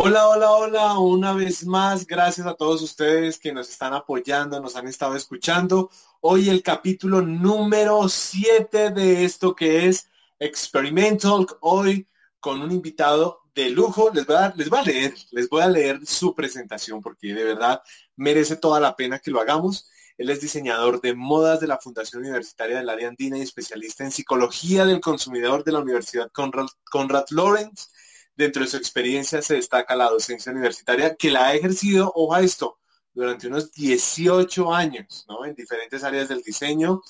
Hola, hola, hola, una vez más, gracias a todos ustedes que nos están apoyando, nos han estado escuchando. Hoy el capítulo número 7 de esto que es Experimental, hoy con un invitado de lujo. Les voy, a, les voy a leer, les voy a leer su presentación porque de verdad merece toda la pena que lo hagamos. Él es diseñador de modas de la Fundación Universitaria del Área Andina y especialista en psicología del consumidor de la Universidad Conrad, Conrad Lawrence Dentro de su experiencia se destaca la docencia universitaria, que la ha ejercido, ojo a esto, durante unos 18 años, ¿no? En diferentes áreas del diseño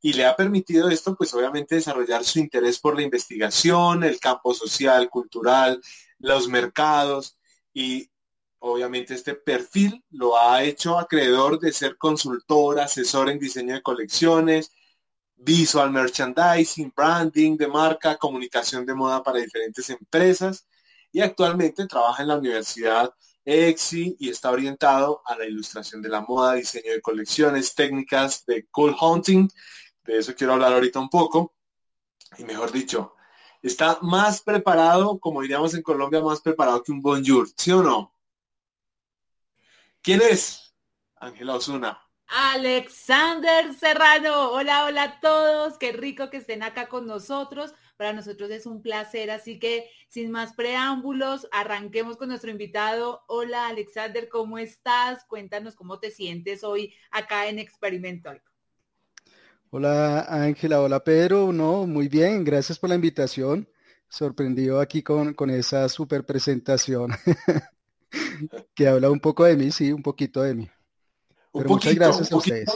y le ha permitido esto, pues obviamente desarrollar su interés por la investigación, el campo social, cultural, los mercados y obviamente este perfil lo ha hecho acreedor de ser consultor, asesor en diseño de colecciones, visual merchandising, branding de marca, comunicación de moda para diferentes empresas y actualmente trabaja en la Universidad EXI y está orientado a la ilustración de la moda, diseño de colecciones, técnicas de cool hunting. De eso quiero hablar ahorita un poco. Y mejor dicho, está más preparado, como diríamos en Colombia, más preparado que un bonjour, ¿sí o no? ¿Quién es? Ángela Osuna. Alexander Serrano. Hola, hola a todos. Qué rico que estén acá con nosotros. Para nosotros es un placer, así que sin más preámbulos, arranquemos con nuestro invitado. Hola Alexander, ¿cómo estás? Cuéntanos cómo te sientes hoy acá en Experimental. Hola Ángela, hola Pedro, no, muy bien, gracias por la invitación. Sorprendido aquí con, con esa super presentación que habla un poco de mí, sí, un poquito de mí. Pero muchas gracias a ustedes.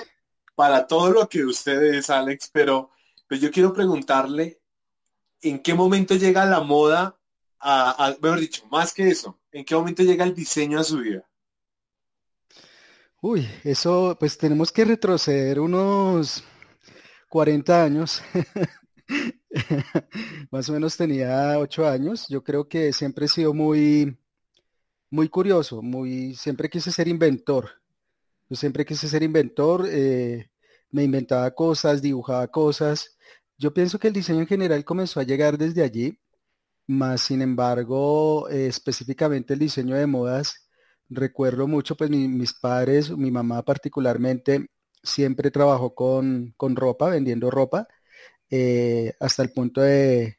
Para todo lo que ustedes, Alex, pero pues yo quiero preguntarle ¿en qué momento llega la moda a, mejor dicho, más que eso, ¿en qué momento llega el diseño a su vida? Uy, eso, pues tenemos que retroceder unos 40 años. Más o menos tenía 8 años. Yo creo que siempre he sido muy, muy curioso, muy, siempre quise ser inventor. Yo siempre quise ser inventor, eh, me inventaba cosas, dibujaba cosas. Yo pienso que el diseño en general comenzó a llegar desde allí, más sin embargo, eh, específicamente el diseño de modas, recuerdo mucho, pues mis padres, mi mamá particularmente, siempre trabajó con, ropa, vendiendo ropa, eh, hasta el punto de,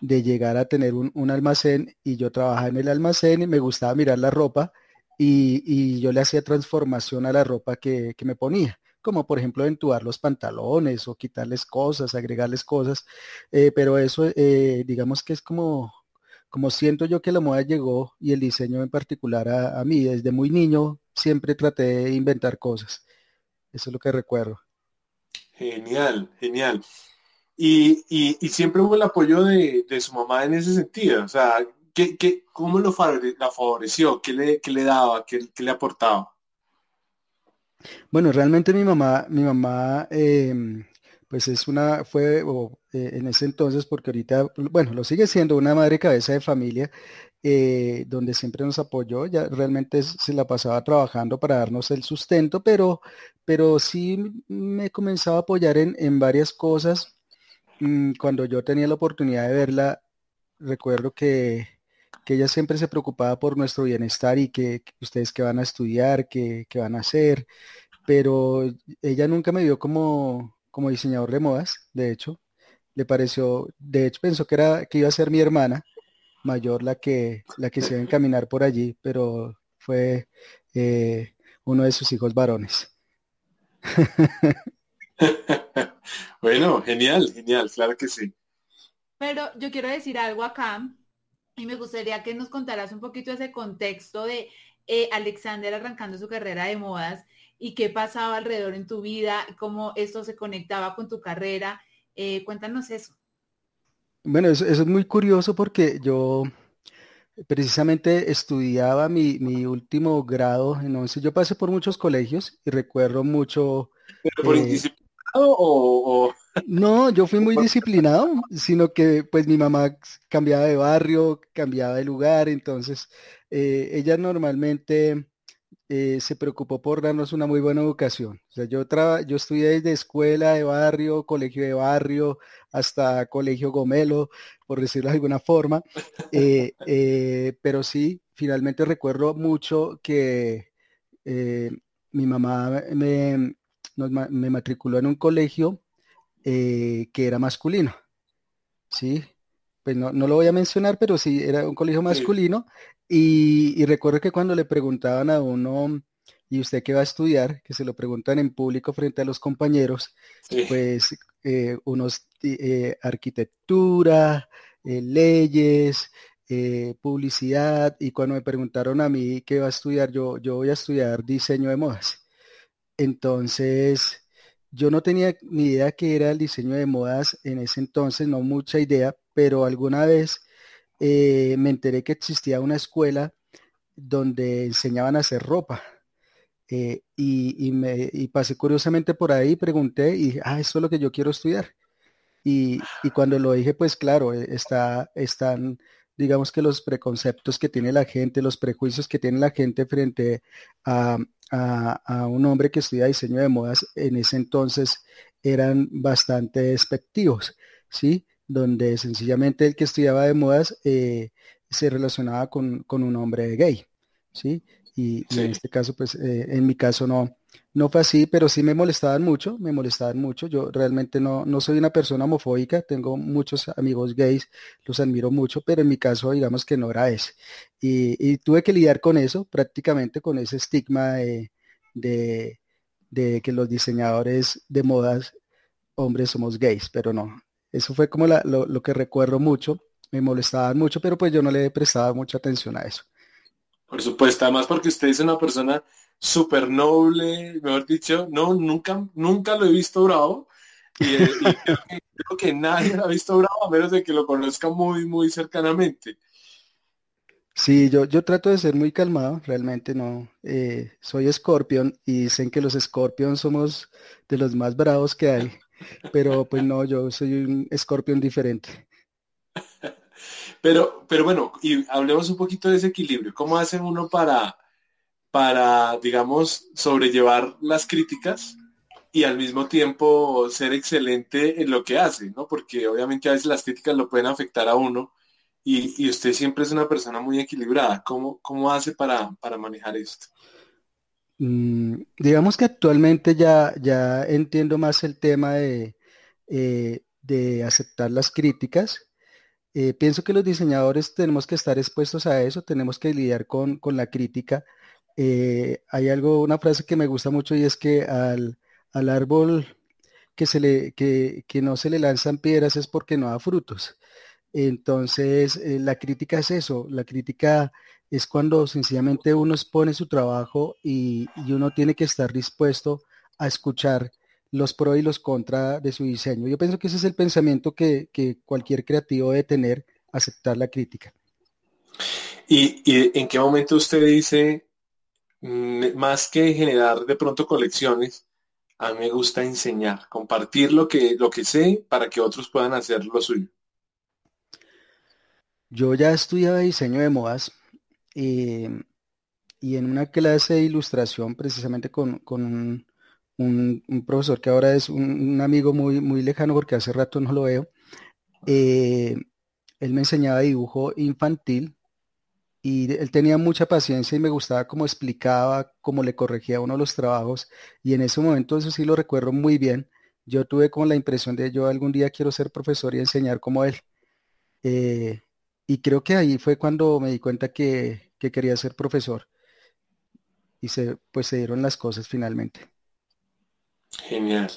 llegar a tener un, almacén y yo trabajaba en el almacén y me gustaba mirar la ropa y, yo le hacía transformación a la ropa que me ponía como por ejemplo entubar los pantalones o quitarles cosas, agregarles cosas, eh, pero eso eh, digamos que es como, como siento yo que la moda llegó y el diseño en particular a, mí, desde muy niño siempre traté de inventar cosas, eso es lo que recuerdo. Genial, genial. Y, siempre hubo el apoyo de, su mamá en ese sentido, o sea, ¿qué, qué, ¿cómo lo favoreció? ¿Qué le, qué le daba? ¿Qué, qué le aportaba? Bueno, realmente mi mamá, mi mamá, em, pues es una, fue eh, en ese entonces, porque ahorita, bueno, lo sigue siendo una madre cabeza de familia, eh, donde siempre nos apoyó, ya realmente se la pasaba trabajando para darnos el sustento, pero, pero sí me comenzaba a apoyar en, varias cosas. Mm, cuando yo tenía la oportunidad de verla, recuerdo que, ella siempre se preocupaba por nuestro bienestar y que, ustedes que van a estudiar, que, que van a hacer, pero ella nunca me vio como, como diseñador de modas, de hecho. Le pareció, de hecho pensó que era que iba a ser mi hermana mayor la que la que se iba a encaminar por allí, pero fue eh, uno de sus hijos varones. bueno, genial, genial, claro que sí. Pero yo quiero decir algo acá y me gustaría que nos contaras un poquito ese contexto de eh, Alexander arrancando su carrera de modas y qué pasaba alrededor en tu vida, cómo esto se conectaba con tu carrera. Eh, cuéntanos eso. Bueno, eso, es muy curioso porque yo precisamente estudiaba mi, último grado en Yo pasé por muchos colegios y recuerdo mucho... ¿Pero por eh, o, No, yo fui muy disciplinado, sino que pues mi mamá cambiaba de barrio, cambiaba de lugar, entonces eh, ella normalmente eh, se preocupó por darnos una muy buena educación. O sea, yo, yo estudié desde escuela de barrio, colegio de barrio, hasta colegio gomelo, por decirlo de alguna forma. Eh, pero sí, finalmente recuerdo mucho que mi mamá me, me, matriculó en un colegio que era masculino. Sí, pues no, no, lo voy a mencionar, pero sí, era un colegio masculino y, recuerdo que cuando le preguntaban a uno, ¿y usted qué va a estudiar? Que se lo preguntan en público frente a los compañeros, pues eh, unos eh, arquitectura, eh, leyes, publicidad, y cuando me preguntaron a mí qué va a estudiar, yo, yo voy a estudiar diseño de modas. Entonces, yo no tenía ni idea qué era el diseño de modas en ese entonces, no mucha idea, pero alguna vez eh, me enteré que existía una escuela donde enseñaban a hacer ropa. Eh, y, pasé curiosamente por ahí, pregunté y ah, esto es lo que yo quiero estudiar. Y, cuando lo dije, pues claro, eh, está, están, digamos que los preconceptos que tiene la gente, los prejuicios que tiene la gente frente a, a un hombre que estudia diseño de modas, en ese entonces eran bastante despectivos, ¿sí? donde sencillamente el que estudiaba de modas eh, se relacionaba con, un hombre gay, ¿sí? Y, en este caso, pues eh, en mi caso no, no fue así, pero sí me molestaban mucho, me molestaban mucho. Yo realmente no, no soy una persona homofóbica, tengo muchos amigos gays, los admiro mucho, pero en mi caso digamos que no era ese. Y, tuve que lidiar con eso, prácticamente con ese estigma de, de que los diseñadores de modas hombres somos gays, pero no, eso fue como lo, que recuerdo mucho. Me molestaban mucho, pero pues yo no le prestaba mucha atención a eso. Por supuesto, además porque usted es una persona súper noble, mejor dicho, no, nunca, nunca lo he visto bravo. Y, eh, creo, que, nadie lo ha visto bravo a menos de que lo conozca muy, muy cercanamente. Sí, yo, yo trato de ser muy calmado, realmente no. Eh, soy escorpión y dicen que los escorpión somos de los más bravos que hay. Pero pues no, yo soy un escorpión diferente. Pero, pero bueno, y hablemos un poquito de ese equilibrio. ¿Cómo hace uno para, para, digamos, sobrellevar las críticas y al mismo tiempo ser excelente en lo que hace, ¿no? Porque obviamente a veces las críticas lo pueden afectar a uno y, usted siempre es una persona muy equilibrada. ¿Cómo, cómo hace para, para manejar esto? Mm, digamos que actualmente ya, ya entiendo más el tema de, eh, de aceptar las críticas. Eh, pienso que los diseñadores tenemos que estar expuestos a eso, tenemos que lidiar con, la crítica. Eh, hay algo, una frase que me gusta mucho y es que al, árbol que, se le, que, que, no se le lanzan piedras es porque no da frutos. Entonces, la crítica es eso, la crítica es cuando sencillamente uno expone su trabajo y, uno tiene que estar dispuesto a escuchar los pros y los contras de su diseño. Yo pienso que ese es el pensamiento que, cualquier creativo debe tener, aceptar la crítica. ¿Y, en qué momento usted dice, más que generar de pronto colecciones, a mí me gusta enseñar, compartir lo que, lo que sé para que otros puedan hacer lo suyo? Yo ya estudiaba diseño de modas y en una clase de ilustración, precisamente con, un, profesor que ahora es un, amigo muy, muy lejano porque hace rato no lo veo, eh, él me enseñaba dibujo infantil y él tenía mucha paciencia y me gustaba cómo explicaba, cómo le corregía uno los trabajos y en ese momento eso sí lo recuerdo muy bien. Yo tuve como la impresión de yo algún día quiero ser profesor y enseñar como él. Eh, y creo que ahí fue cuando me di cuenta que, que quería ser profesor. Y se, pues se dieron las cosas finalmente. Genial.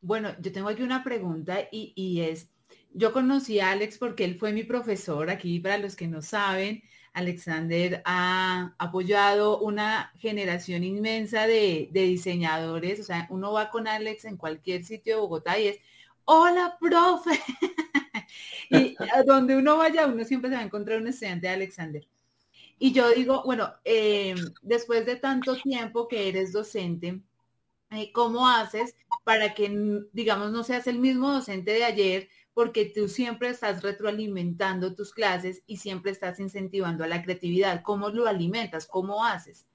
Bueno, yo tengo aquí una pregunta y, es, yo conocí a Alex porque él fue mi profesor, aquí para los que no saben, Alexander ha apoyado una generación inmensa de, diseñadores. O sea, uno va con Alex en cualquier sitio de Bogotá y es, hola, profe. y a donde uno vaya, uno siempre se va a encontrar un estudiante de Alexander. Y yo digo, bueno, eh, después de tanto tiempo que eres docente, eh, ¿cómo haces para que, digamos, no seas el mismo docente de ayer? Porque tú siempre estás retroalimentando tus clases y siempre estás incentivando a la creatividad. ¿Cómo lo alimentas? ¿Cómo haces?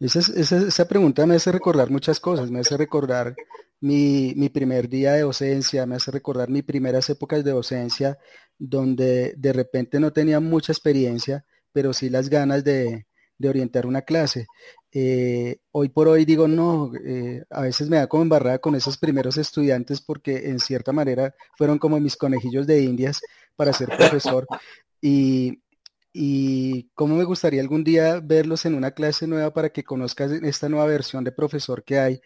Esa, esa, pregunta me hace recordar muchas cosas, me hace recordar mi, primer día de docencia, me hace recordar mis primeras épocas de docencia, donde de repente no tenía mucha experiencia, pero sí las ganas de orientar una clase. Eh, hoy por hoy digo, no, eh, a veces me da como embarrada con esos primeros estudiantes porque en cierta manera fueron como mis conejillos de indias para ser profesor. Y, y cómo me gustaría algún día verlos en una clase nueva para que conozcas esta nueva versión de profesor que hay,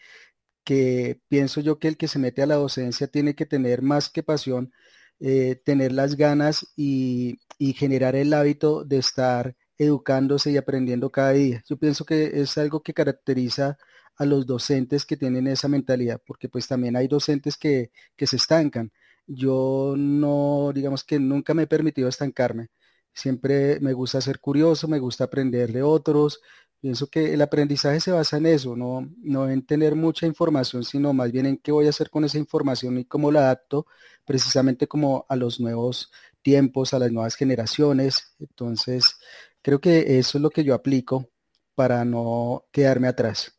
que pienso yo que el que se mete a la docencia tiene que tener más que pasión, eh, tener las ganas y, y generar el hábito de estar educándose y aprendiendo cada día. Yo pienso que es algo que caracteriza a los docentes que tienen esa mentalidad, porque pues también hay docentes que, que se estancan. Yo no, digamos que nunca me he permitido estancarme. Siempre me gusta ser curioso, me gusta aprender de otros. Pienso que el aprendizaje se basa en eso, no, no en tener mucha información, sino más bien en qué voy a hacer con esa información y cómo la adapto precisamente como a los nuevos tiempos, a las nuevas generaciones. Entonces, Creo que eso es lo que yo aplico para no quedarme atrás.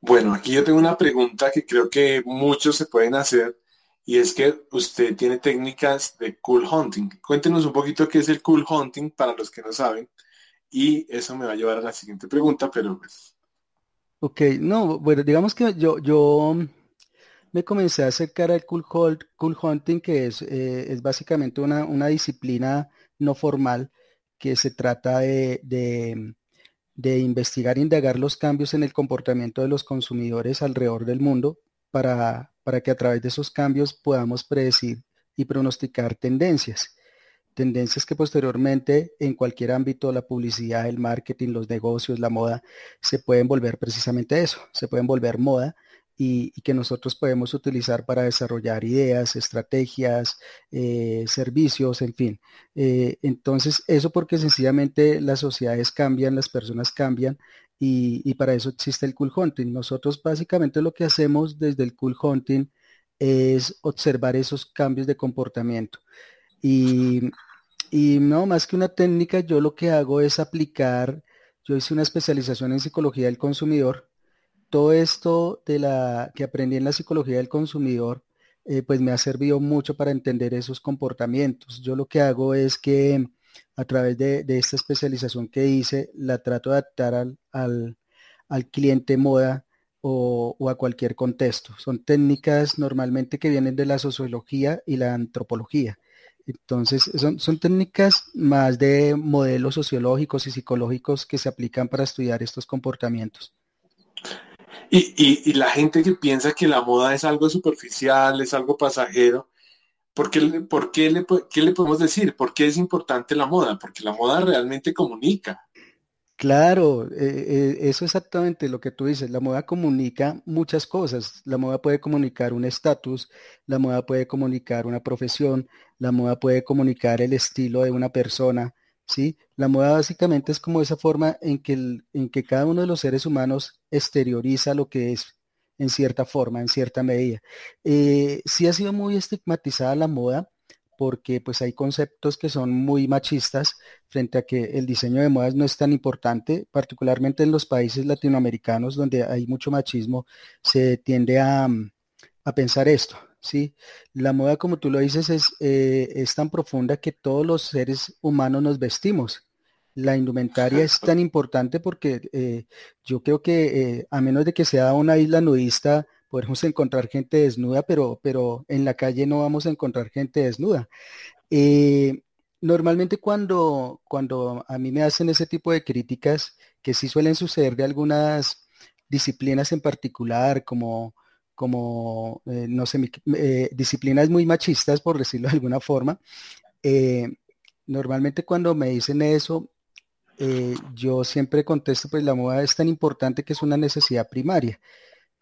Bueno, aquí yo tengo una pregunta que creo que muchos se pueden hacer y es que usted tiene técnicas de cool hunting. Cuéntenos un poquito qué es el cool hunting para los que no saben y eso me va a llevar a la siguiente pregunta, pero pues... Ok, no, bueno, digamos que yo, yo me comencé a acercar al cool, cool hunting, que es, eh, es básicamente una, una disciplina no formal que se trata de, de, investigar e indagar los cambios en el comportamiento de los consumidores alrededor del mundo para, para que a través de esos cambios podamos predecir y pronosticar tendencias. Tendencias que posteriormente en cualquier ámbito, la publicidad, el marketing, los negocios, la moda, se pueden volver precisamente eso, se pueden volver moda y, que nosotros podemos utilizar para desarrollar ideas, estrategias, eh, servicios, en fin. Eh, entonces, eso porque sencillamente las sociedades cambian, las personas cambian y, para eso existe el cool hunting. Nosotros básicamente lo que hacemos desde el cool hunting es observar esos cambios de comportamiento. Y, y no, más que una técnica, yo lo que hago es aplicar, yo hice una especialización en psicología del consumidor todo esto de la que aprendí en la psicología del consumidor, eh, pues me ha servido mucho para entender esos comportamientos. Yo lo que hago es que a través de, esta especialización que hice, la trato de adaptar al, cliente moda o, a cualquier contexto. Son técnicas normalmente que vienen de la sociología y la antropología. Entonces, son, son técnicas más de modelos sociológicos y psicológicos que se aplican para estudiar estos comportamientos. Y, la gente que piensa que la moda es algo superficial, es algo pasajero, ¿por qué, por qué, le, le podemos decir? ¿Por qué es importante la moda? Porque la moda realmente comunica. Claro, eh, eh, eso es exactamente lo que tú dices. La moda comunica muchas cosas. La moda puede comunicar un estatus, la moda puede comunicar una profesión, la moda puede comunicar el estilo de una persona, ¿sí? La moda básicamente es como esa forma en que, en que cada uno de los seres humanos exterioriza lo que es en cierta forma, en cierta medida. Eh, sí ha sido muy estigmatizada la moda porque pues hay conceptos que son muy machistas frente a que el diseño de modas no es tan importante, particularmente en los países latinoamericanos donde hay mucho machismo, se tiende a, a pensar esto. ¿Sí? La moda, como tú lo dices, es, eh, es tan profunda que todos los seres humanos nos vestimos. La indumentaria es tan importante porque eh, yo creo que eh, a menos de que sea una isla nudista, podemos encontrar gente desnuda, pero, pero en la calle no vamos a encontrar gente desnuda. normalmente cuando, cuando a mí me hacen ese tipo de críticas, que sí suelen suceder de algunas disciplinas en particular, como como, eh, no sé, eh, disciplinas muy machistas, por decirlo de alguna forma. Eh, normalmente cuando me dicen eso, yo siempre contesto, pues la moda es tan importante que es una necesidad primaria.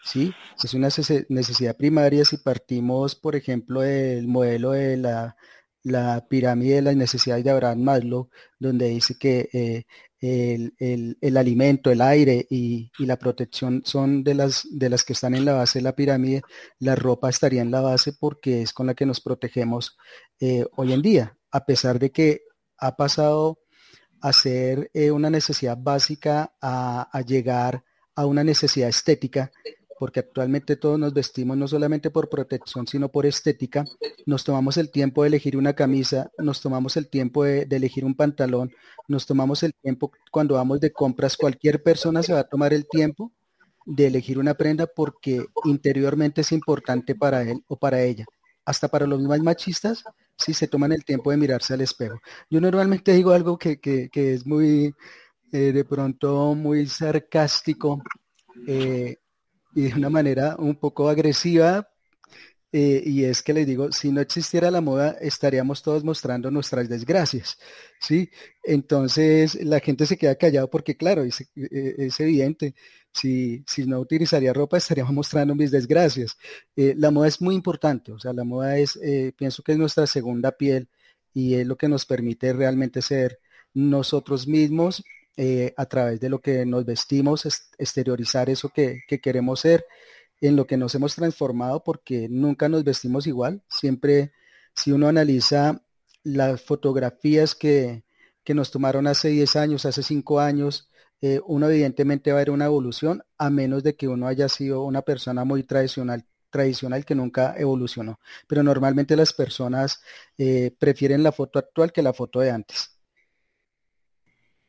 ¿sí? Es una necesidad primaria si partimos, por ejemplo, del modelo de la, la pirámide de las necesidades de Abraham Maslow, donde dice que el, alimento, el aire y, la protección son de las, de las que están en la base de la pirámide, la ropa estaría en la base porque es con la que nos protegemos eh, hoy en día, a pesar de que ha pasado hacer eh, una necesidad básica a, llegar a una necesidad estética, porque actualmente todos nos vestimos no solamente por protección, sino por estética. Nos tomamos el tiempo de elegir una camisa, nos tomamos el tiempo de, elegir un pantalón, nos tomamos el tiempo cuando vamos de compras. Cualquier persona se va a tomar el tiempo de elegir una prenda porque interiormente es importante para él o para ella. Hasta para los más machistas, si se toman el tiempo de mirarse al espejo. Yo normalmente digo algo que, es muy, eh, de pronto, muy sarcástico eh, y de una manera un poco agresiva, eh, y es que les digo, si no existiera la moda, estaríamos todos mostrando nuestras desgracias, ¿sí? Entonces la gente se queda callado porque, claro, es, es evidente, si, si, no utilizaría ropa, estaríamos mostrando mis desgracias. Eh, la moda es muy importante, o sea, la moda es, eh, pienso que es nuestra segunda piel y es lo que nos permite realmente ser nosotros mismos a través de lo que nos vestimos, exteriorizar eso que, que queremos ser en lo que nos hemos transformado porque nunca nos vestimos igual. Siempre, si uno analiza las fotografías que, nos tomaron hace 10 años, hace 5 años, eh, uno evidentemente va a ver una evolución a menos de que uno haya sido una persona muy tradicional tradicional que nunca evolucionó. Pero normalmente las personas eh, prefieren la foto actual que la foto de antes.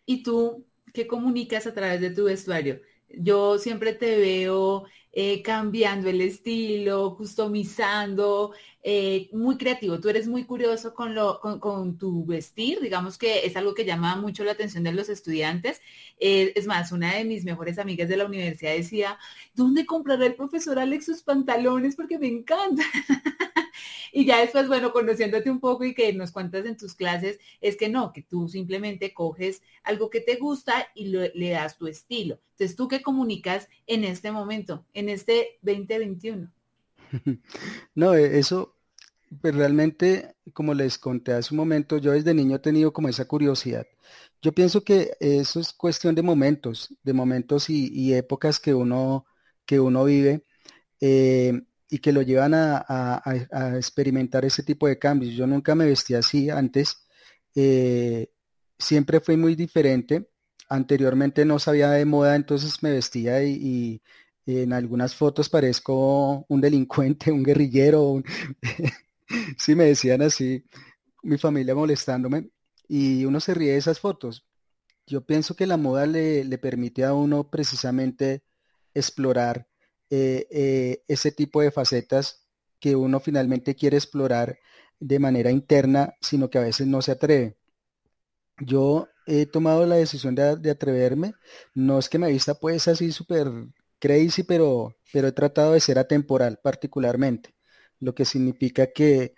¿Y tú qué comunicas a través de tu vestuario? Yo siempre te veo eh, cambiando el estilo, customizando, eh, muy creativo. Tú eres muy curioso con, lo, con, tu vestir, digamos que es algo que llama mucho la atención de los estudiantes. Eh, es más, una de mis mejores amigas de la universidad decía, ¿dónde comprará el profesor Alex sus pantalones? Porque me encanta. y ya después, bueno, conociéndote un poco y que nos cuentas en tus clases, es que no, que tú simplemente coges algo que te gusta y le das tu estilo. Entonces, ¿tú qué comunicas en este momento, en este 2021? No, e, eso, pues realmente, como les conté hace un momento, yo desde niño he tenido como esa curiosidad. Yo pienso que eso es cuestión de momentos, de momentos y, épocas que uno, que uno vive. Eh, y que lo llevan a, experimentar ese tipo de cambios. Yo nunca me vestía así antes, eh, siempre fue muy diferente. Anteriormente no sabía de moda, entonces me vestía y, en algunas fotos parezco un delincuente, un guerrillero, sí me decían así, mi familia molestándome y uno se ríe de esas fotos. Yo pienso que la moda le permite a uno precisamente explorar eh, eh, ese tipo de facetas que uno finalmente quiere explorar de manera interna, sino que a veces no se atreve. Yo he tomado la decisión de, atreverme, no es que me vista pues así súper crazy, pero, pero he tratado de ser atemporal particularmente, lo que significa que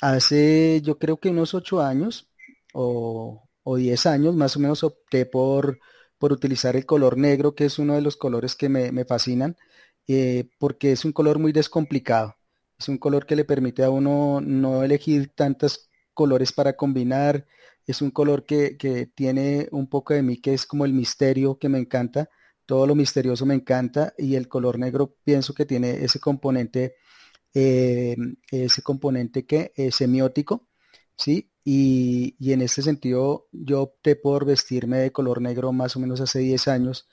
hace yo creo que unos ocho años o, diez años más o menos opté por, por utilizar el color negro, que es uno de los colores que me fascinan, eh, porque es un color muy descomplicado. Es un color que le permite a uno no elegir tantos colores para combinar. Es un color que, tiene un poco de mí, que es como el misterio que me encanta. Todo lo misterioso me encanta y el color negro pienso que tiene ese componente, eh, ese componente que es semiótico, ¿sí? Y, y, en este sentido yo opté por vestirme de color negro más o menos hace 10 años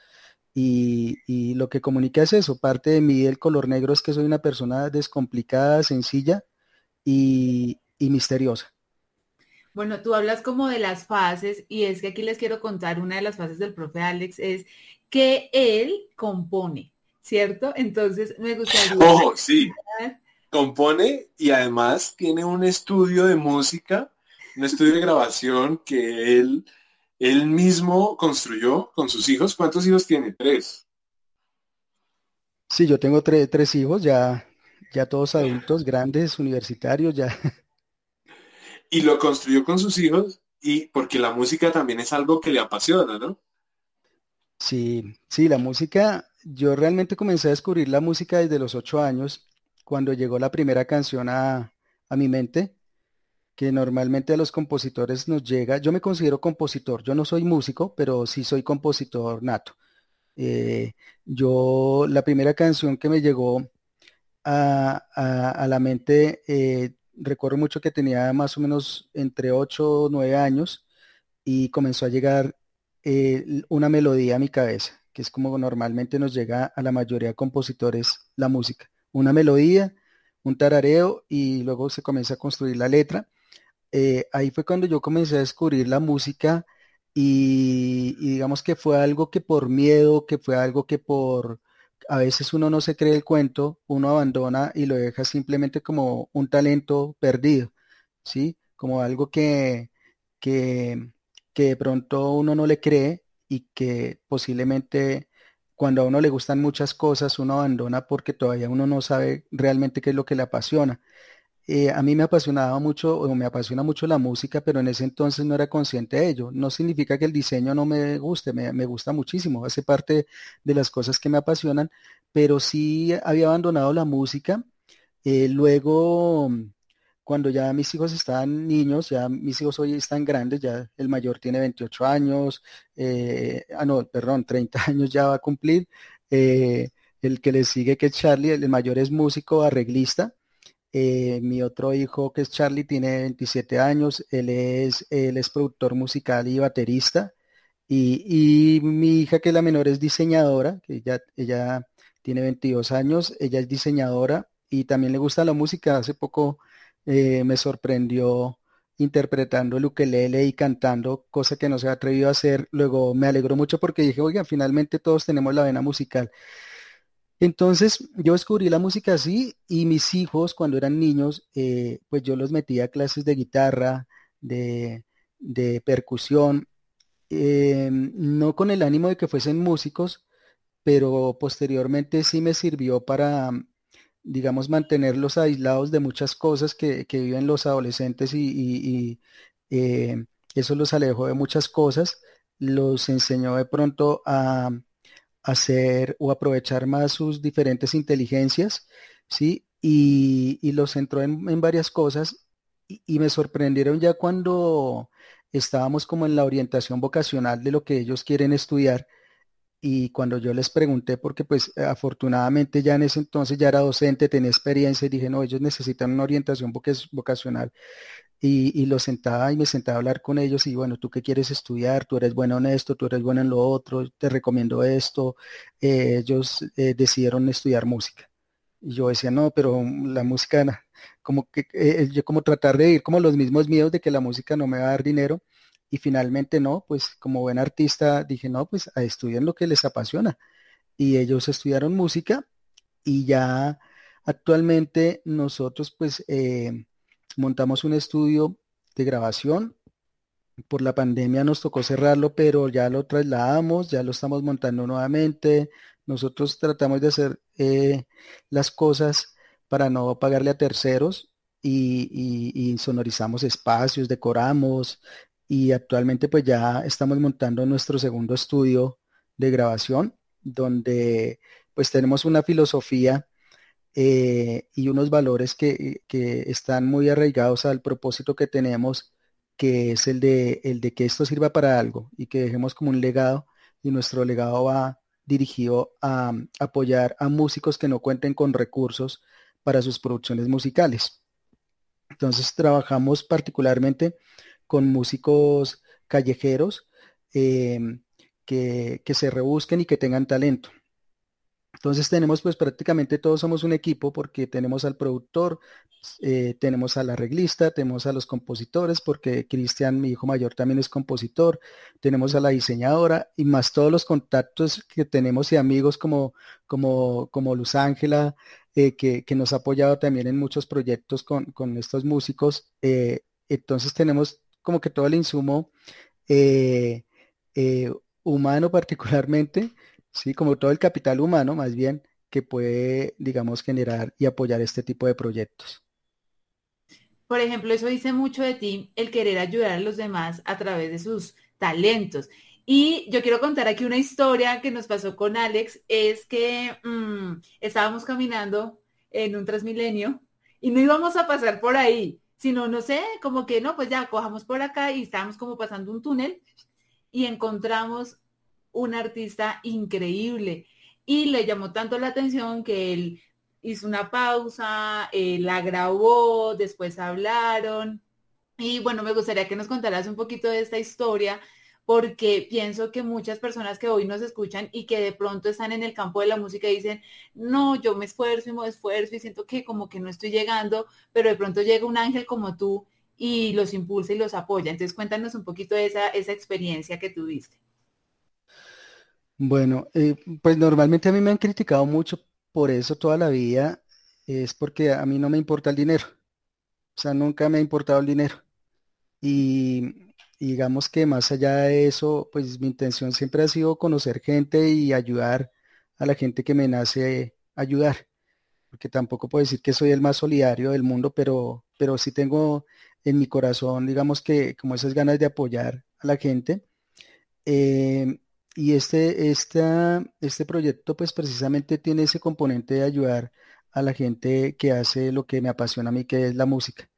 y, lo que comunica es eso, parte de mí el color negro es que soy una persona descomplicada, sencilla y, misteriosa. Bueno, tú hablas como de las fases y es que aquí les quiero contar una de las fases del profe Alex es que él compone, ¿cierto? Entonces me gustaría... Ojo, sí. Compone y además tiene un estudio de música, un estudio de grabación que él él mismo construyó con sus hijos. ¿Cuántos hijos tiene? Tres. Sí, yo tengo tres hijos, ya, ya todos adultos, grandes, universitarios, ya. Y lo construyó con sus hijos y porque la música también es algo que le apasiona, ¿no? Sí, sí, la música, yo realmente comencé a descubrir la música desde los ocho años, cuando llegó la primera canción a, a mi mente que normalmente a los compositores nos llega, yo me considero compositor, yo no soy músico, pero sí soy compositor nato. Eh, yo, la primera canción que me llegó a, la mente, eh, recuerdo mucho que tenía más o menos entre 8 o 9 años y comenzó a llegar eh, una melodía a mi cabeza, que es como normalmente nos llega a la mayoría de compositores la música. Una melodía, un tarareo y luego se comienza a construir la letra. Eh, ahí fue cuando yo comencé a descubrir la música y, digamos que fue algo que por miedo, que fue algo que por, a veces uno no se cree el cuento, uno abandona y lo deja simplemente como un talento perdido, ¿sí? Como algo que, que, que de pronto uno no le cree y que posiblemente cuando a uno le gustan muchas cosas, uno abandona porque todavía uno no sabe realmente qué es lo que le apasiona. Eh, a mí me apasionaba mucho o me apasiona mucho la música, pero en ese entonces no era consciente de ello. No significa que el diseño no me guste, me, gusta muchísimo, hace parte de las cosas que me apasionan, pero sí había abandonado la música. Eh, luego, cuando ya mis hijos estaban niños, ya mis hijos hoy están grandes, ya el mayor tiene 28 años, eh, ah no, perdón, 30 años ya va a cumplir. el que le sigue, que es Charlie, el mayor es músico, arreglista. Eh, mi otro hijo, que es Charlie, tiene 27 años. Él es, él es productor musical y baterista. Y, mi hija, que es la menor, es diseñadora, que ella, ella tiene 22 años. Ella es diseñadora y también le gusta la música. Hace poco eh, me sorprendió interpretando el ukelele y cantando, cosa que no se ha atrevido a hacer. Luego me alegró mucho porque dije, oiga, finalmente todos tenemos la vena musical. Entonces yo descubrí la música así y mis hijos cuando eran niños, eh, pues yo los metía a clases de guitarra, de, percusión, eh, no con el ánimo de que fuesen músicos, pero posteriormente sí me sirvió para, digamos, mantenerlos aislados de muchas cosas que, viven los adolescentes y, eh, eso los alejó de muchas cosas, los enseñó de pronto a hacer o aprovechar más sus diferentes inteligencias, ¿sí? Y, los centró en, varias cosas y, me sorprendieron ya cuando estábamos como en la orientación vocacional de lo que ellos quieren estudiar y cuando yo les pregunté, porque pues afortunadamente ya en ese entonces ya era docente, tenía experiencia y dije, no, ellos necesitan una orientación vocacional y, los sentaba y me sentaba a hablar con ellos y bueno, ¿tú qué quieres estudiar? Tú eres bueno en esto, tú eres bueno en lo otro, te recomiendo esto. Eh, ellos eh, decidieron estudiar música. Y yo decía, no, pero la música, como que eh, yo como tratar de ir como los mismos miedos de que la música no me va a dar dinero. Y finalmente no, pues como buen artista dije, no, pues a estudien lo que les apasiona. Y ellos estudiaron música y ya actualmente nosotros pues montamos un estudio de grabación. Por la pandemia nos tocó cerrarlo, pero ya lo trasladamos, ya lo estamos montando nuevamente. Nosotros tratamos de hacer eh, las cosas para no pagarle a terceros y, sonorizamos espacios, decoramos y actualmente pues ya estamos montando nuestro segundo estudio de grabación donde pues tenemos una filosofía eh, y unos valores que, están muy arraigados al propósito que tenemos, que es el de, el de que esto sirva para algo y que dejemos como un legado y nuestro legado va dirigido a, apoyar a músicos que no cuenten con recursos para sus producciones musicales. Entonces trabajamos particularmente con músicos callejeros eh, que, que se rebusquen y que tengan talento. Entonces tenemos pues prácticamente todos somos un equipo porque tenemos al productor, eh, tenemos al arreglista, tenemos a los compositores porque Cristian, mi hijo mayor, también es compositor, tenemos a la diseñadora y más todos los contactos que tenemos y amigos como, como, como Luz Ángela, eh, que, nos ha apoyado también en muchos proyectos con, estos músicos. Eh, entonces tenemos como que todo el insumo humano particularmente ¿sí? Como todo el capital humano, más bien, que puede, digamos, generar y apoyar este tipo de proyectos. Por ejemplo, eso dice mucho de ti, el querer ayudar a los demás a través de sus talentos. Y yo quiero contar aquí una historia que nos pasó con Alex, es que mm, estábamos caminando en un Transmilenio y no íbamos a pasar por ahí, sino, no sé, como que no, pues ya cojamos por acá y estábamos como pasando un túnel y encontramos un artista increíble y le llamó tanto la atención que él hizo una pausa, eh, la grabó, después hablaron Y bueno, me gustaría que nos contaras un poquito de esta historia porque pienso que muchas personas que hoy nos escuchan y que de pronto están en el campo de la música dicen, no, yo me esfuerzo y me esfuerzo y siento que como que no estoy llegando, pero de pronto llega un ángel como tú y los impulsa y los apoya. Entonces cuéntanos un poquito de esa, esa experiencia que tuviste. Bueno, eh, pues normalmente a mí me han criticado mucho por eso toda la vida, es porque a mí no me importa el dinero. O sea, nunca me ha importado el dinero. Y, digamos que más allá de eso, pues mi intención siempre ha sido conocer gente y ayudar a la gente que me nace ayudar. Porque tampoco puedo decir que soy el más solidario del mundo, pero, pero sí tengo en mi corazón, digamos que como esas ganas de apoyar a la gente. Eh, y este, este proyecto pues precisamente tiene ese componente de ayudar a la gente que hace lo que me apasiona a mí, que es la música.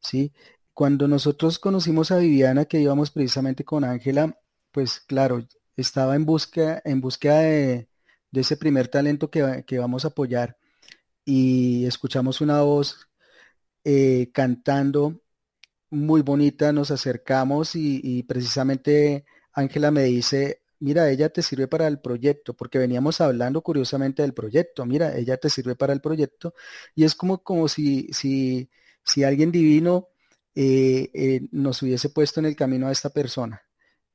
¿sí? Cuando nosotros conocimos a Viviana, que íbamos precisamente con Ángela, pues claro, estaba en búsqueda, en búsqueda de, ese primer talento que, vamos a apoyar y escuchamos una voz eh, cantando muy bonita, nos acercamos y precisamente Ángela me dice, mira, ella te sirve para el proyecto, porque veníamos hablando curiosamente del proyecto, mira, ella te sirve para el proyecto, y es como, como si, si, si alguien divino eh, eh, nos hubiese puesto en el camino a esta persona.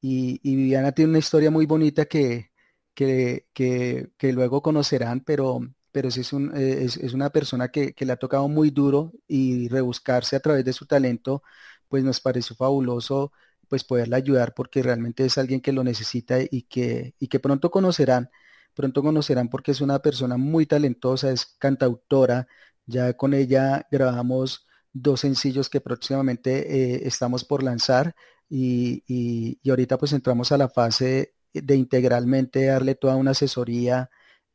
Y, Viviana tiene una historia muy bonita que, que, que, luego conocerán, pero, pero es, eh, es, es, una persona que, que le ha tocado muy duro y rebuscarse a través de su talento, pues nos pareció fabuloso pues poderla ayudar porque realmente es alguien que lo necesita y que, y que pronto conocerán, pronto conocerán porque es una persona muy talentosa, es cantautora, ya con ella grabamos dos sencillos que próximamente eh, estamos por lanzar y, y, ahorita pues entramos a la fase de integralmente darle toda una asesoría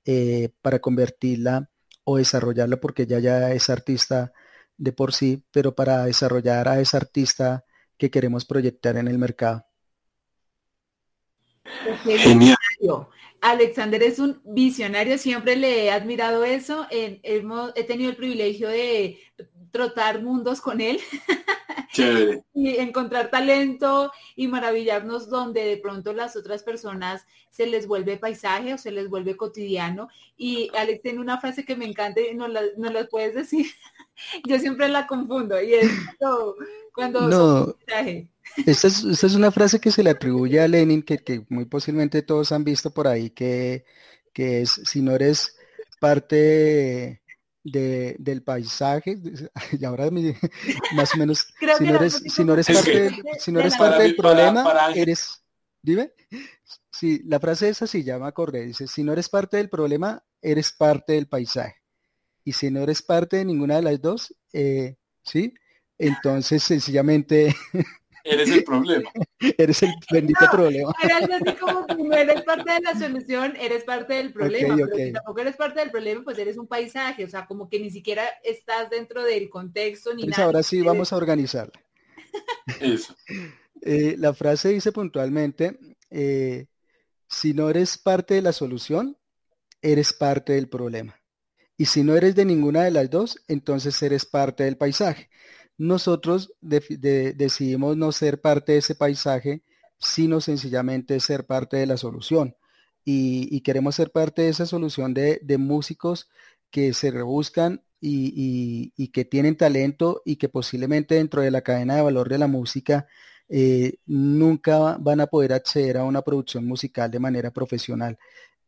eh, para convertirla o desarrollarla porque ella ya es artista de por sí, pero para desarrollar a esa artista que queremos proyectar en el mercado. Genial. Alexander es un visionario, siempre le he admirado eso. he tenido el privilegio de trotar mundos con él. y encontrar talento y maravillarnos donde de pronto las otras personas se les vuelve paisaje o se les vuelve cotidiano. Y Alex tiene una frase que me encanta y no la, no la puedes decir. Yo siempre la confundo y es cuando, no, esta es, esta es, una frase que se le atribuye a Lenin, que, que muy posiblemente todos han visto por ahí, que, que es, si no eres parte de, del paisaje, y ahora más o menos, si no, eres, si no eres parte, si no eres parte del problema, eres, dime, sí, la frase es así, ya me acordé, dice, si no eres parte del problema, eres parte del paisaje, y si no eres parte de ninguna de las dos, eh, sí, entonces sencillamente Eres el problema. eres el bendito problema. Eres así como que no eres parte de la solución, eres parte del problema. Pero si tampoco eres parte del problema, pues eres un paisaje. O sea, como que ni siquiera estás dentro del contexto ni pues nada. Ahora sí vamos a organizarla. Eso. Eh, la frase dice puntualmente, eh, si no eres parte de la solución, eres parte del problema. Y si no eres de ninguna de las dos, entonces eres parte del paisaje nosotros decidimos no ser parte de ese paisaje, sino sencillamente ser parte de la solución. Y, queremos ser parte de esa solución de, músicos que se rebuscan y, que tienen talento y que posiblemente dentro de la cadena de valor de la música eh, nunca van a poder acceder a una producción musical de manera profesional.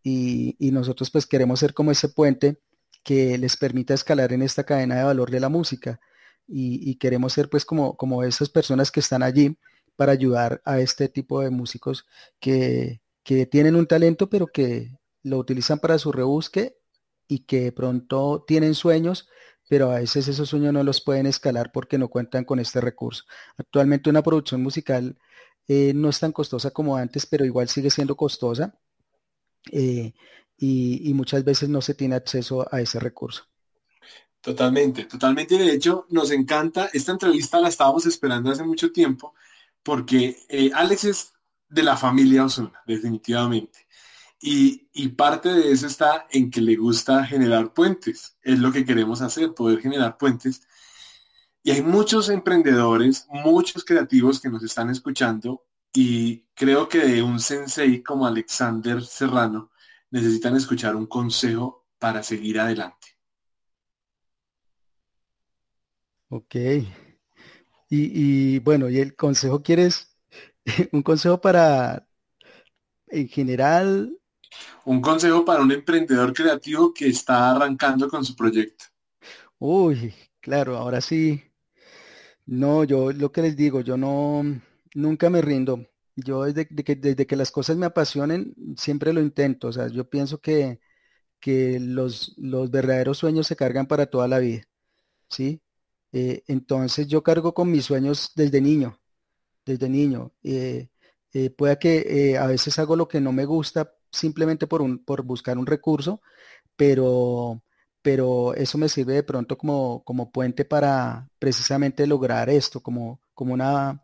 Y nosotros pues queremos ser como ese puente que les permita escalar en esta cadena de valor de la música y, queremos ser pues como, como esas personas que están allí para ayudar a este tipo de músicos que, que tienen un talento pero que lo utilizan para su rebusque y que pronto tienen sueños, pero a veces esos sueños no los pueden escalar porque no cuentan con este recurso. Actualmente una producción musical eh, no es tan costosa como antes, pero igual sigue siendo costosa eh, y muchas veces no se tiene acceso a ese recurso. Totalmente, totalmente. De hecho, nos encanta. Esta entrevista la estábamos esperando hace mucho tiempo porque eh, Alex es de la familia Osuna, definitivamente. Y, y, parte de eso está en que le gusta generar puentes. Es lo que queremos hacer, poder generar puentes. Y hay muchos emprendedores, muchos creativos que nos están escuchando y creo que de un sensei como Alexander Serrano necesitan escuchar un consejo para seguir adelante. Ok. Y, bueno, ¿y el consejo quieres? ¿Un consejo para, en general? Un consejo para un emprendedor creativo que está arrancando con su proyecto. Uy, claro, ahora sí. No, yo lo que les digo, yo no, nunca me rindo. Yo desde, que, desde que las cosas me apasionen, siempre lo intento. O sea, yo pienso que, que los, los verdaderos sueños se cargan para toda la vida. ¿Sí? Eh, entonces yo cargo con mis sueños desde niño, desde niño. Eh, eh, que a veces hago lo que no me gusta simplemente por, un, por buscar un recurso, pero, pero eso me sirve de pronto como, como puente para precisamente lograr esto, como, como una,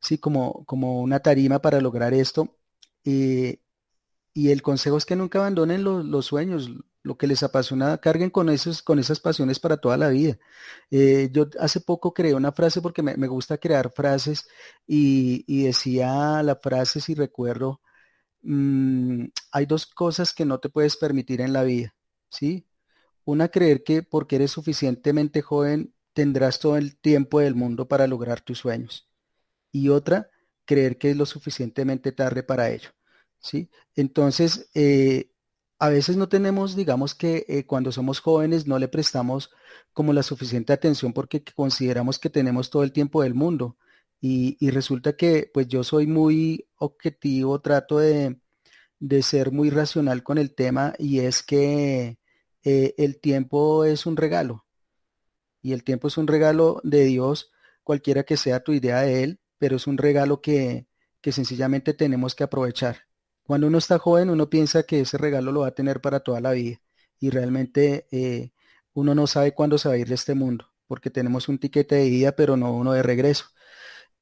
sí, como, como una tarima para lograr esto. y el consejo es que nunca abandonen los sueños, lo que les apasiona, carguen con, esos, con esas pasiones para toda la vida. Eh, yo hace poco creé una frase porque me, gusta crear frases y, decía la frase, si recuerdo, mm, hay dos cosas que no te puedes permitir en la vida, ¿sí? Una, creer que porque eres suficientemente joven tendrás todo el tiempo del mundo para lograr tus sueños. Y otra, creer que es lo suficientemente tarde para ello. ¿sí? Entonces, eh, a veces no tenemos, digamos que eh, cuando somos jóvenes no le prestamos como la suficiente atención porque consideramos que tenemos todo el tiempo del mundo. Y, resulta que pues yo soy muy objetivo, trato de, ser muy racional con el tema y es que eh, el tiempo es un regalo. Y el tiempo es un regalo de Dios, cualquiera que sea tu idea de él, pero es un regalo que, que sencillamente tenemos que aprovechar. Cuando uno está joven, uno piensa que ese regalo lo va a tener para toda la vida y realmente eh, uno no sabe cuándo se va a ir de este mundo, porque tenemos un tiquete de ida, pero no uno de regreso.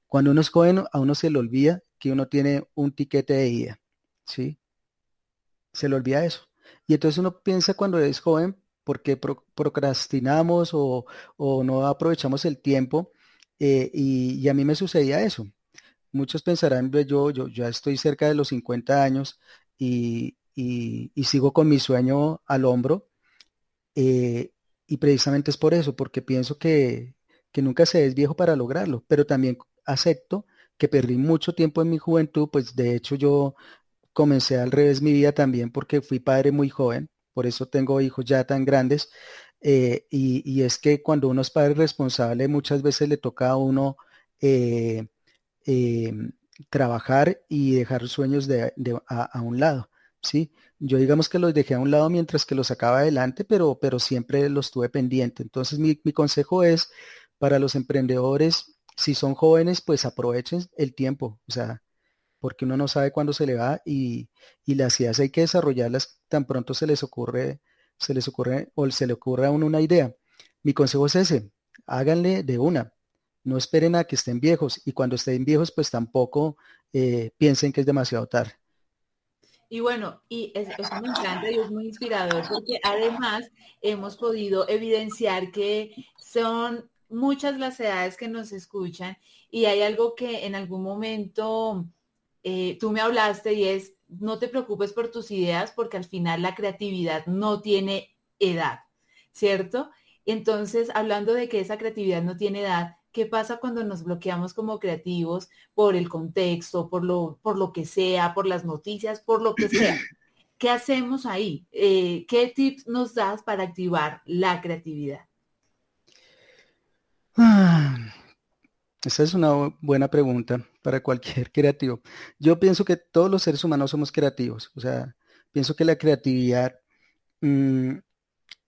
Cuando uno es joven, a uno se le olvida que uno tiene un tiquete de ida, ¿sí? Se le olvida eso. Y entonces uno piensa cuando es joven, porque procrastinamos o, no aprovechamos el tiempo, eh, y a mí me sucedía eso muchos pensarán, yo, yo ya estoy cerca de los 50 años y, sigo con mi sueño al hombro. Eh, y precisamente es por eso, porque pienso que, nunca se es viejo para lograrlo, pero también acepto que perdí mucho tiempo en mi juventud, pues de hecho yo comencé al revés mi vida también porque fui padre muy joven, por eso tengo hijos ya tan grandes, eh, y, es que cuando uno es padre responsable muchas veces le toca a uno eh, eh, trabajar y dejar sueños de, a, un lado, ¿sí? Yo digamos que los dejé a un lado mientras que los sacaba adelante, pero, pero siempre los tuve pendiente. Entonces mi, consejo es para los emprendedores, si son jóvenes, pues aprovechen el tiempo, o sea, porque uno no sabe cuándo se le va y, y las ideas hay que desarrollarlas tan pronto se les ocurre, se les ocurre o se le ocurre a uno una idea. Mi consejo es ese, háganle de una, no esperen a que estén viejos y cuando estén viejos pues tampoco eh, piensen que es demasiado tarde. Y bueno, y eso me encanta y es muy inspirador porque además hemos podido evidenciar que son muchas las edades que nos escuchan y hay algo que en algún momento eh, tú me hablaste y es, no te preocupes por tus ideas porque al final la creatividad no tiene edad, ¿cierto? Entonces, hablando de que esa creatividad no tiene edad, ¿Qué pasa cuando nos bloqueamos como creativos por el contexto, por lo, por lo que sea, por las noticias, por lo que sea? ¿Qué hacemos ahí? Eh, ¿Qué tips nos das para activar la creatividad? Ah, esa es una buena pregunta para cualquier creativo. Yo pienso que todos los seres humanos somos creativos. O sea, pienso que la creatividad mm,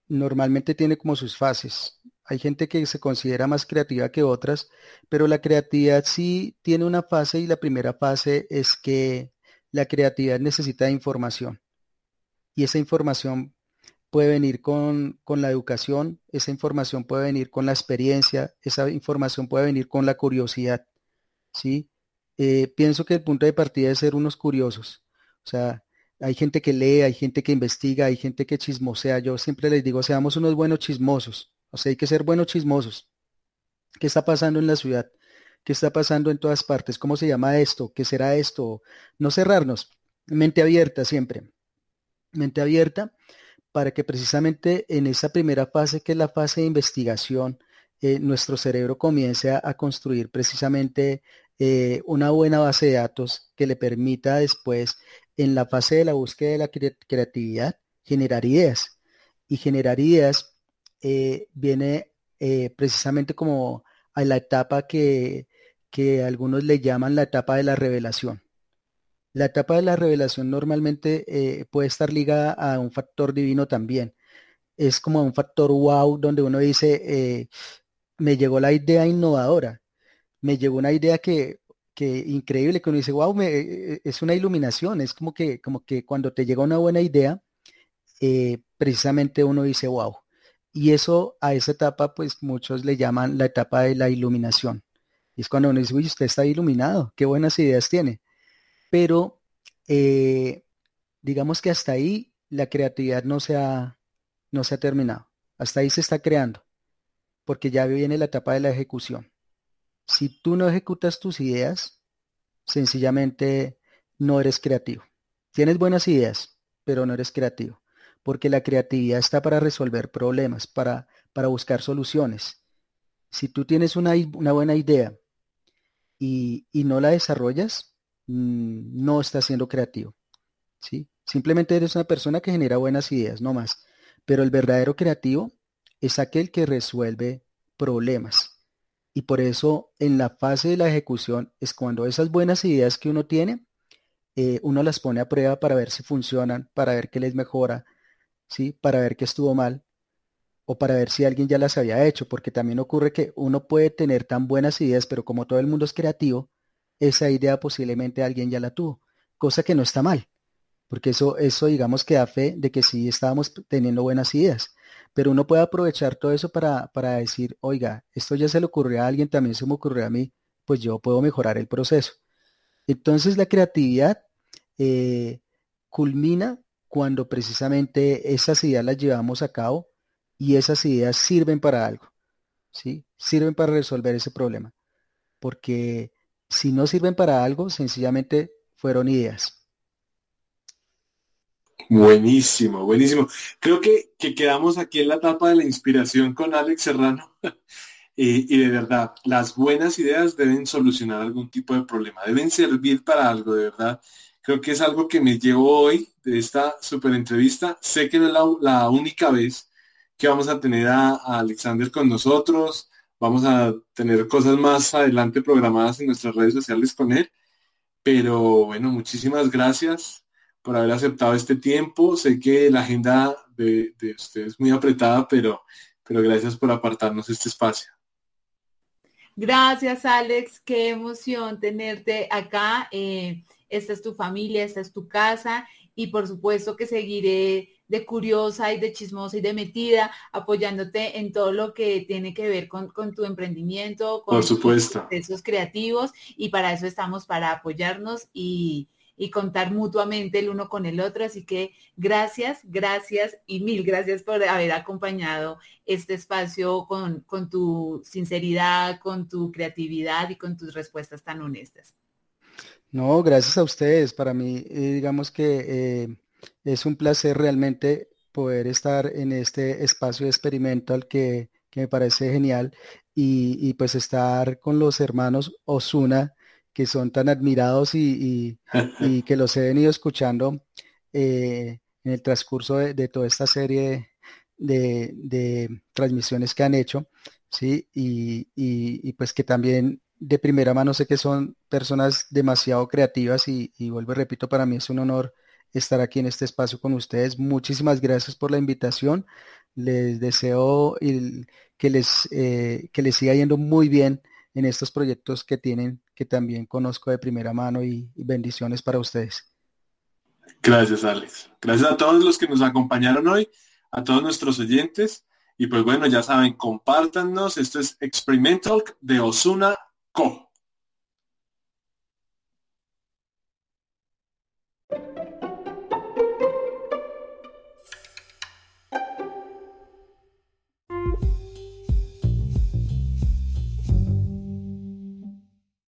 normalmente tiene como sus fases. Hay gente que se considera más creativa que otras, pero la creatividad sí tiene una fase y la primera fase es que la creatividad necesita información. Y esa información puede venir con, la educación, esa información puede venir con la experiencia, esa información puede venir con la curiosidad. ¿sí? Eh, pienso que el punto de partida es ser unos curiosos. O sea, hay gente que lee, hay gente que investiga, hay gente que chismosea. Yo siempre les digo, seamos unos buenos chismosos. O sea, hay que ser buenos chismosos. ¿Qué está pasando en la ciudad? ¿Qué está pasando en todas partes? ¿Cómo se llama esto? ¿Qué será esto? No cerrarnos. Mente abierta siempre. Mente abierta para que precisamente en esa primera fase, que es la fase de investigación, eh, nuestro cerebro comience a, construir precisamente eh, una buena base de datos que le permita después, en la fase de la búsqueda de la creatividad, generar ideas. Y generar ideas eh, viene precisamente como a la etapa que, que algunos le llaman la etapa de la revelación. La etapa de la revelación normalmente puede estar ligada a un factor divino también. Es como un factor wow donde uno dice, me llegó la idea innovadora, me llegó una idea que, que increíble, que uno dice, wow, me, eh, eh, es una iluminación, es como que, como que cuando te llega una buena idea, eh, precisamente uno dice, wow. Y eso, a esa etapa, pues muchos le llaman la etapa de la iluminación. Y es cuando uno dice, uy, usted está iluminado, qué buenas ideas tiene. Pero digamos que hasta ahí la creatividad no se ha, no se ha terminado. Hasta ahí se está creando porque ya viene la etapa de la ejecución. Si tú no ejecutas tus ideas, sencillamente no eres creativo. Tienes buenas ideas, pero no eres creativo, porque la creatividad está para resolver problemas, para, para buscar soluciones. Si tú tienes una, buena idea y, no la desarrollas, mm, no estás siendo creativo. ¿sí? Simplemente eres una persona que genera buenas ideas, no más. Pero el verdadero creativo es aquel que resuelve problemas. Y por eso en la fase de la ejecución es cuando esas buenas ideas que uno tiene, eh, uno las pone a prueba para ver si funcionan, para ver qué les mejora, ¿sí? para ver qué estuvo mal o para ver si alguien ya las había hecho, porque también ocurre que uno puede tener tan buenas ideas, pero como todo el mundo es creativo, esa idea posiblemente alguien ya la tuvo, cosa que no está mal, porque eso, eso digamos que da fe de que sí estábamos teniendo buenas ideas pero uno puede aprovechar todo eso para, decir, oiga, esto ya se le ocurrió a alguien, también se me ocurrió a mí, pues yo puedo mejorar el proceso. Entonces la creatividad eh, culmina cuando precisamente esas ideas las llevamos a cabo y esas ideas sirven para algo, ¿sí? Sirven para resolver ese problema. Porque si no sirven para algo, sencillamente fueron ideas. Buenísimo, buenísimo. Creo que, quedamos aquí en la etapa de la inspiración con Alex Serrano. y, de verdad, las buenas ideas deben solucionar algún tipo de problema, deben servir para algo, de verdad. Creo que es algo que me llevo hoy de esta super entrevista. Sé que no es la, única vez que vamos a tener a, Alexander con nosotros. Vamos a tener cosas más adelante programadas en nuestras redes sociales con él. Pero bueno, muchísimas gracias por haber aceptado este tiempo. Sé que la agenda de, ustedes es muy apretada, pero, pero gracias por apartarnos este espacio. Gracias, Alex. Qué emoción tenerte acá. Eh, esta es tu familia, esta es tu casa y por supuesto que seguiré de curiosa y de chismosa y de metida, apoyándote en todo lo que tiene que ver con, tu emprendimiento, con por supuesto. procesos creativos y para eso estamos, para apoyarnos y, y contar mutuamente el uno con el otro. Así que gracias, gracias y mil gracias por haber acompañado este espacio con, tu sinceridad, con tu creatividad y con tus respuestas tan honestas. No, gracias a ustedes. Para mí, eh, digamos que eh, es un placer realmente poder estar en este espacio experimental que, que me parece genial y, y, pues estar con los hermanos Osuna, que son tan admirados y, que los he venido escuchando eh, en el transcurso de, toda esta serie de, transmisiones que han hecho, ¿sí? Y, pues que también de primera mano sé que son personas demasiado creativas y, vuelvo y repito, para mí es un honor estar aquí en este espacio con ustedes. Muchísimas gracias por la invitación. Les deseo que les, eh, que les siga yendo muy bien en estos proyectos que tienen, que también conozco de primera mano y, bendiciones para ustedes. Gracias, Alex. Gracias a todos los que nos acompañaron hoy, a todos nuestros oyentes. Y pues bueno, ya saben, compártanos. Esto es Experimental de Osuna Go.